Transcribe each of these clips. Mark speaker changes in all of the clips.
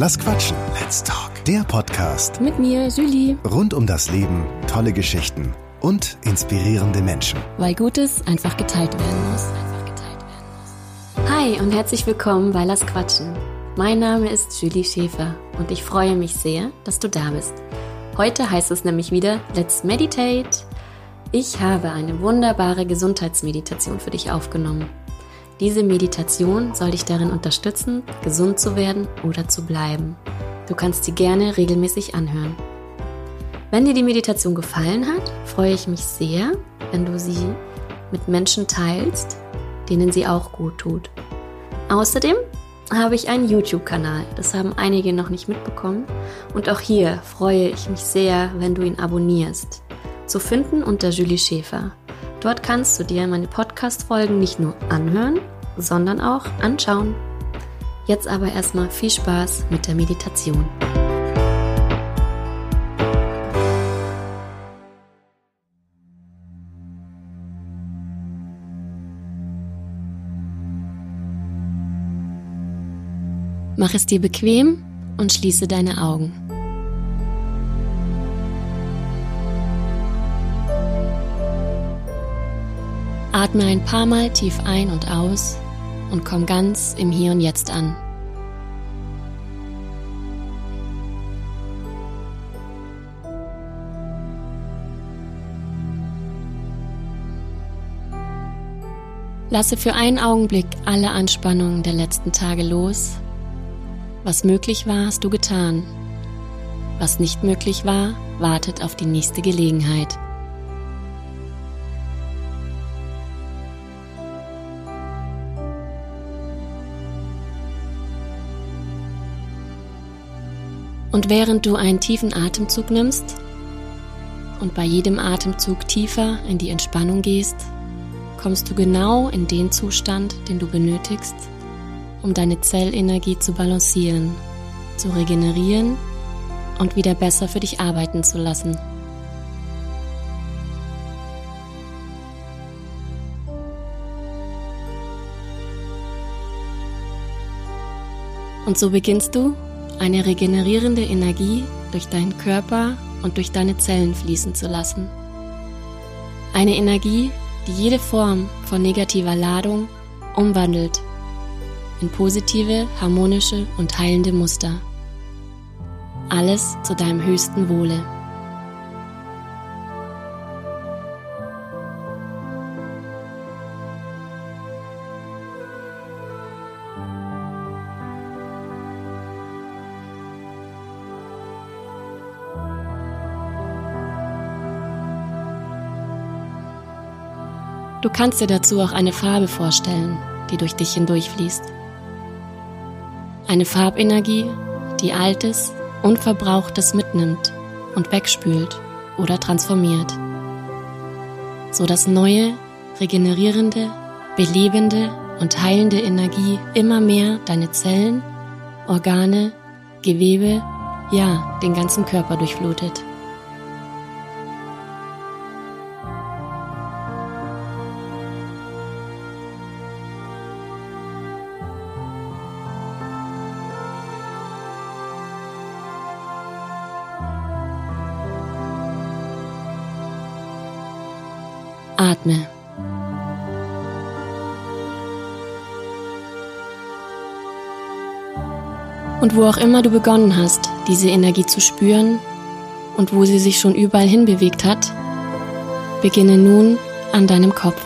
Speaker 1: Lass quatschen. Let's talk. Der Podcast
Speaker 2: Mit mir, Julie.
Speaker 1: rund um das Leben, tolle Geschichten und inspirierende Menschen.
Speaker 2: Weil Gutes einfach geteilt werden muss. Hi und herzlich willkommen bei Lass Quatschen. Mein Name ist Julie Schäfer und ich freue mich sehr, dass du da bist. Heute heißt es nämlich wieder Let's Meditate. Ich habe eine wunderbare Gesundheitsmeditation für dich aufgenommen. Diese Meditation soll dich darin unterstützen, gesund zu werden oder zu bleiben. Du kannst sie gerne regelmäßig anhören. Wenn dir die Meditation gefallen hat, freue ich mich sehr, wenn du sie mit Menschen teilst, denen sie auch gut tut. Außerdem habe ich einen YouTube-Kanal, das haben einige noch nicht mitbekommen, und auch hier freue ich mich sehr, wenn du ihn abonnierst. Zu finden unter Julie Schäfer. Dort kannst du dir meine Podcast-Folgen nicht nur anhören, sondern auch anschauen. Jetzt aber erstmal viel Spaß mit der Meditation. Mach es dir bequem und schließe deine Augen. Atme ein paar Mal tief ein und aus und komm ganz im Hier und Jetzt an. Lasse für einen Augenblick alle Anspannungen der letzten Tage los. Was möglich war, hast du getan. Was nicht möglich war, wartet auf die nächste Gelegenheit. Und während du einen tiefen Atemzug nimmst und bei jedem Atemzug tiefer in die Entspannung gehst, kommst du genau in den Zustand, den du benötigst, um deine Zellenergie zu balancieren, zu regenerieren und wieder besser für dich arbeiten zu lassen. Und so beginnst du eine regenerierende Energie durch deinen Körper und durch deine Zellen fließen zu lassen. Eine Energie, die jede Form von negativer Ladung umwandelt in positive, harmonische und heilende Muster. Alles zu deinem höchsten Wohle. Du kannst dir dazu auch eine Farbe vorstellen, die durch dich hindurchfließt. Eine Farbenergie, die Altes, Unverbrauchtes mitnimmt und wegspült oder transformiert, so dass neue, regenerierende, belebende und heilende Energie immer mehr deine Zellen, Organe, Gewebe, ja, den ganzen Körper durchflutet. Atme. Und wo auch immer du begonnen hast, diese Energie zu spüren und wo sie sich schon überall hin bewegt hat, beginne nun an deinem Kopf.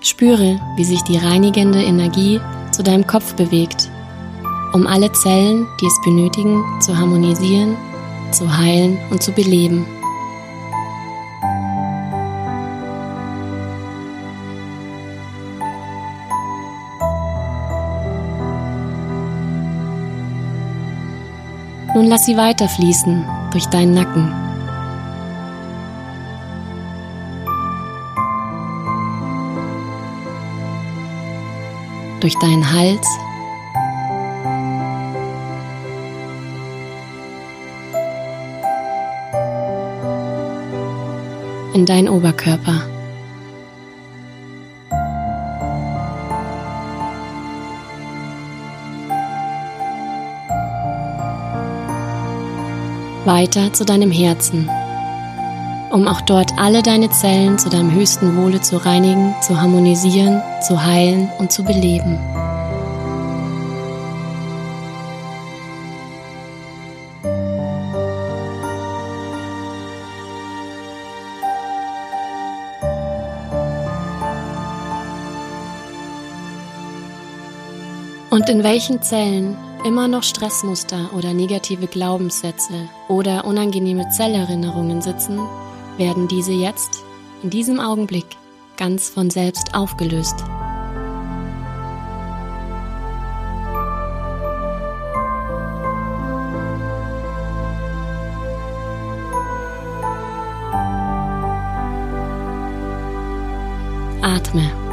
Speaker 2: Spüre, wie sich die reinigende Energie zu deinem Kopf bewegt um alle Zellen, die es benötigen, zu harmonisieren, zu heilen und zu beleben. Nun lass sie weiterfließen durch deinen Nacken. Durch deinen Hals in deinen Oberkörper. Weiter zu deinem Herzen, um auch dort alle deine Zellen zu deinem höchsten Wohle zu reinigen, zu harmonisieren, zu heilen und zu beleben. Und in welchen Zellen immer noch Stressmuster oder negative Glaubenssätze oder unangenehme Zellerinnerungen sitzen, werden diese jetzt, in diesem Augenblick, ganz von selbst aufgelöst. Atme.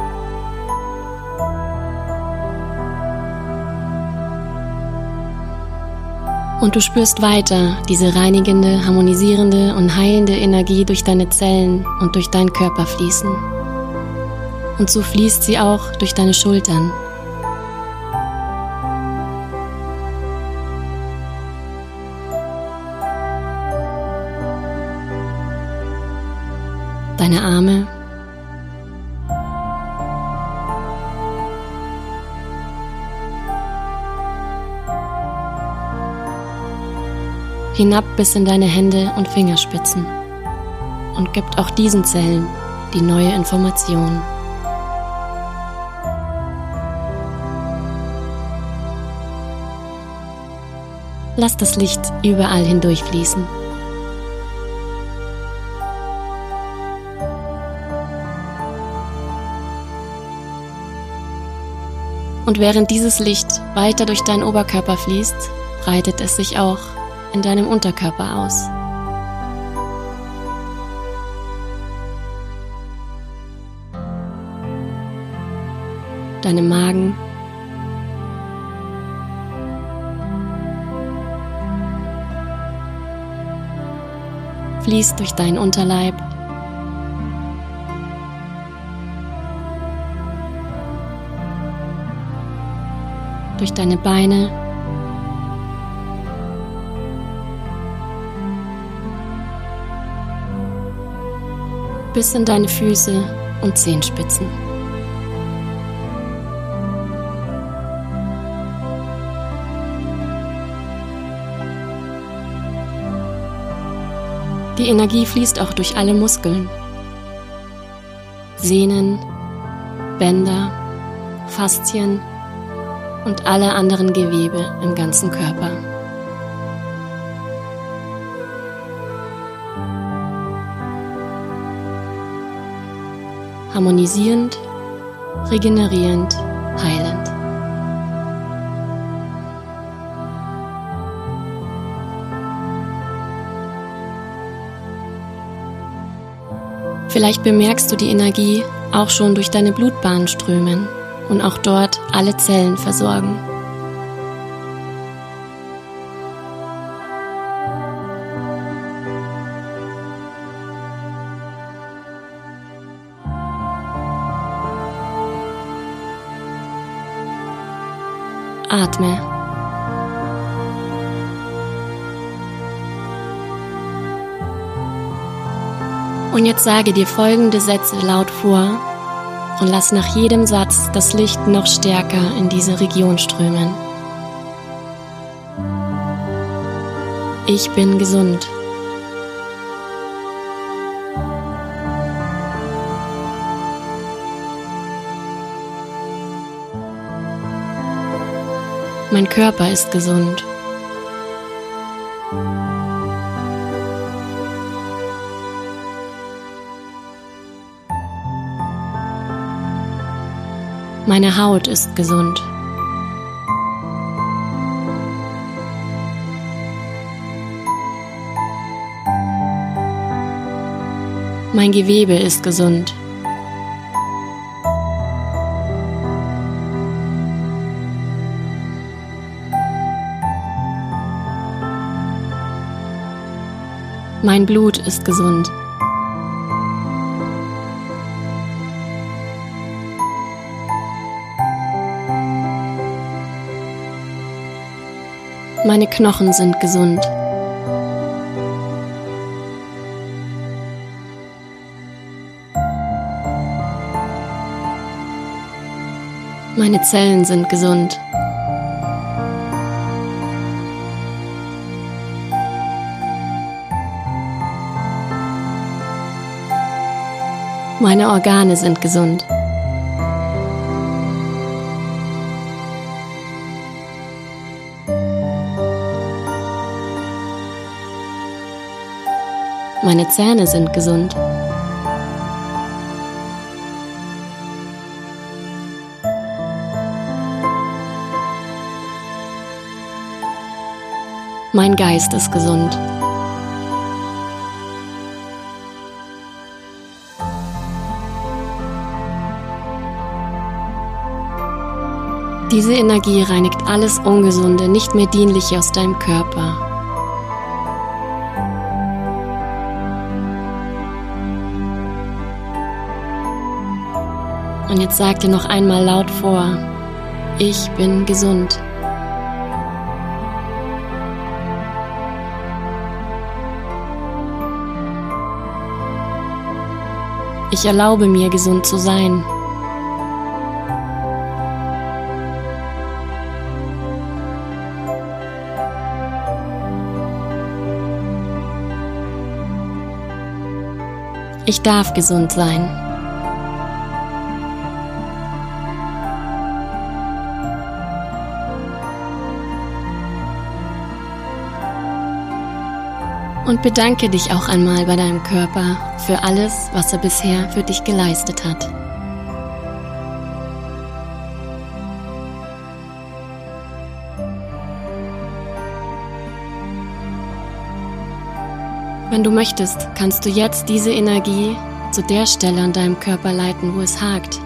Speaker 2: Und du spürst weiter diese reinigende, harmonisierende und heilende Energie durch deine Zellen und durch deinen Körper fließen. Und so fließt sie auch durch deine Schultern. Deine Arme hinab bis in deine Hände und Fingerspitzen und gibt auch diesen Zellen die neue Information. Lass das Licht überall hindurchfließen. Und während dieses Licht weiter durch deinen Oberkörper fließt, breitet es sich auch in deinem Unterkörper aus. Deinem Magen. Fließt durch deinen Unterleib. Durch deine Beine. Bis in deine Füße und Zehenspitzen. Die Energie fließt auch durch alle Muskeln, Sehnen, Bänder, Faszien und alle anderen Gewebe im ganzen Körper. Harmonisierend, regenerierend, heilend. Vielleicht bemerkst du die Energie auch schon durch deine Blutbahn strömen und auch dort alle Zellen versorgen. Atme. Und jetzt sage dir folgende Sätze laut vor und lass nach jedem Satz das Licht noch stärker in diese Region strömen. Ich bin gesund. Mein Körper ist gesund. Meine Haut ist gesund. Mein Gewebe ist gesund. Mein Blut ist gesund. Meine Knochen sind gesund. Meine Zellen sind gesund. Meine Organe sind gesund. Meine Zähne sind gesund. Mein Geist ist gesund. Diese Energie reinigt alles Ungesunde, nicht mehr Dienliche aus deinem Körper. Und jetzt sag dir noch einmal laut vor, ich bin gesund. Ich erlaube mir, gesund zu sein. Ich darf gesund sein. Und bedanke dich auch einmal bei deinem Körper für alles, was er bisher für dich geleistet hat. Wenn du möchtest, kannst du jetzt diese Energie zu der Stelle an deinem Körper leiten, wo es hakt.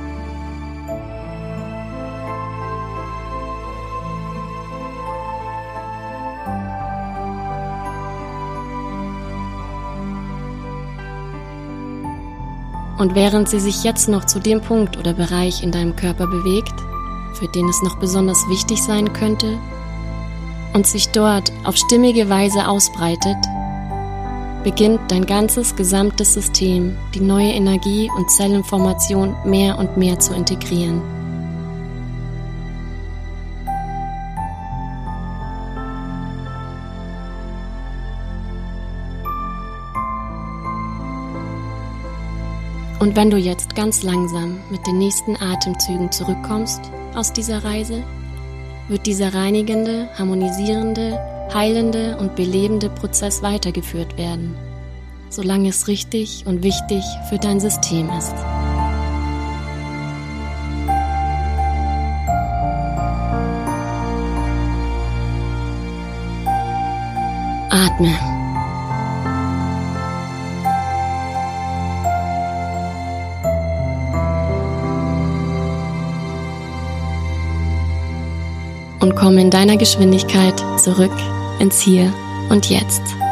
Speaker 2: Und während sie sich jetzt noch zu dem Punkt oder Bereich in deinem Körper bewegt, für den es noch besonders wichtig sein könnte, und sich dort auf stimmige Weise ausbreitet, beginnt dein ganzes gesamtes System, die neue Energie und Zellinformation mehr und mehr zu integrieren. Und wenn du jetzt ganz langsam mit den nächsten Atemzügen zurückkommst aus dieser Reise, wird dieser reinigende, harmonisierende, heilende und belebende Prozess weitergeführt werden, solange es richtig und wichtig für dein System ist. Atme. Und komme in deiner Geschwindigkeit zurück ins Hier und Jetzt.